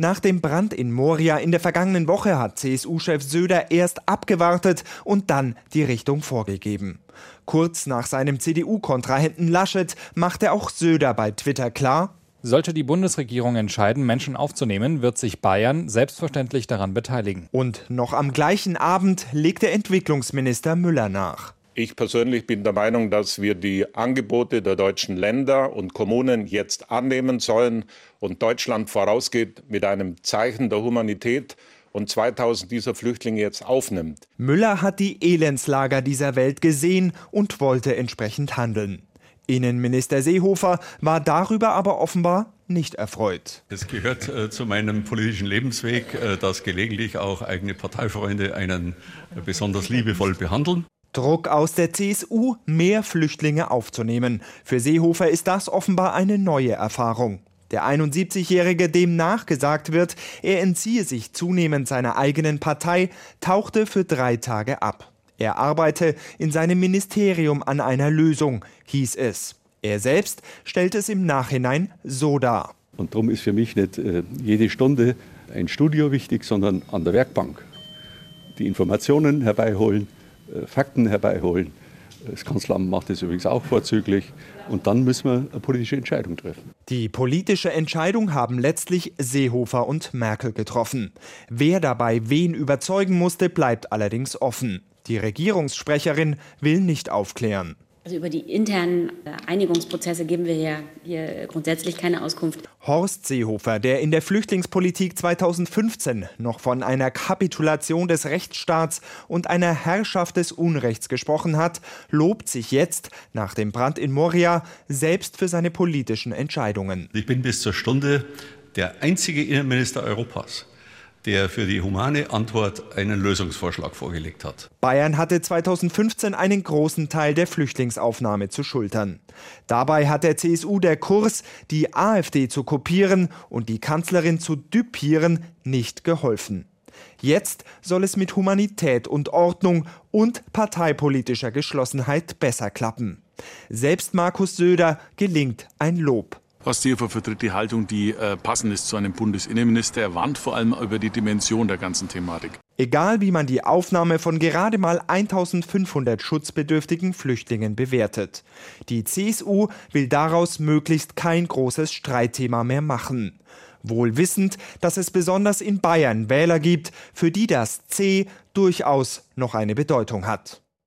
Nach dem Brand in Moria in der vergangenen Woche hat CSU-Chef Söder erst abgewartet und dann die Richtung vorgegeben. Kurz nach seinem CDU-Kontrahenten Laschet machte auch Söder bei Twitter klar, sollte die Bundesregierung entscheiden, Menschen aufzunehmen, wird sich Bayern selbstverständlich daran beteiligen. Und noch am gleichen Abend legte Entwicklungsminister Müller nach. Ich persönlich bin der Meinung, dass wir die Angebote der deutschen Länder und Kommunen jetzt annehmen sollen und Deutschland vorausgeht mit einem Zeichen der Humanität und 2000 dieser Flüchtlinge jetzt aufnimmt. Müller hat die Elendslager dieser Welt gesehen und wollte entsprechend handeln. Innenminister Seehofer war darüber aber offenbar nicht erfreut. Es gehört äh, zu meinem politischen Lebensweg, äh, dass gelegentlich auch eigene Parteifreunde einen äh, besonders liebevoll behandeln. Druck aus der CSU, mehr Flüchtlinge aufzunehmen. Für Seehofer ist das offenbar eine neue Erfahrung. Der 71-Jährige, dem nachgesagt wird, er entziehe sich zunehmend seiner eigenen Partei, tauchte für drei Tage ab. Er arbeite in seinem Ministerium an einer Lösung, hieß es. Er selbst stellt es im Nachhinein so dar. Und darum ist für mich nicht äh, jede Stunde ein Studio wichtig, sondern an der Werkbank. Die Informationen herbeiholen, Fakten herbeiholen. Das Kanzleramt macht das übrigens auch vorzüglich. Und dann müssen wir eine politische Entscheidung treffen. Die politische Entscheidung haben letztlich Seehofer und Merkel getroffen. Wer dabei wen überzeugen musste, bleibt allerdings offen. Die Regierungssprecherin will nicht aufklären. Also über die internen äh, Einigungsprozesse geben wir ja hier grundsätzlich keine Auskunft. Horst Seehofer, der in der Flüchtlingspolitik 2015 noch von einer Kapitulation des Rechtsstaats und einer Herrschaft des Unrechts gesprochen hat, lobt sich jetzt nach dem Brand in Moria selbst für seine politischen Entscheidungen. Ich bin bis zur Stunde der einzige Innenminister Europas, der für die humane Antwort einen Lösungsvorschlag vorgelegt hat. Bayern hatte 2015 einen großen Teil der Flüchtlingsaufnahme zu schultern. Dabei hat der CSU der Kurs, die AfD zu kopieren und die Kanzlerin zu düpieren, nicht geholfen. Jetzt soll es mit Humanität und Ordnung und parteipolitischer Geschlossenheit besser klappen. Selbst Markus Söder gelingt ein Lob. Horst Seehofer vertritt die Haltung, die äh, passend ist zu einem Bundesinnenminister. Er warnt vor allem über die Dimension der ganzen Thematik. Egal wie man die Aufnahme von gerade mal 1500 schutzbedürftigen Flüchtlingen bewertet. Die CSU will daraus möglichst kein großes Streitthema mehr machen. Wohl wissend, dass es besonders in Bayern Wähler gibt, für die das C durchaus noch eine Bedeutung hat.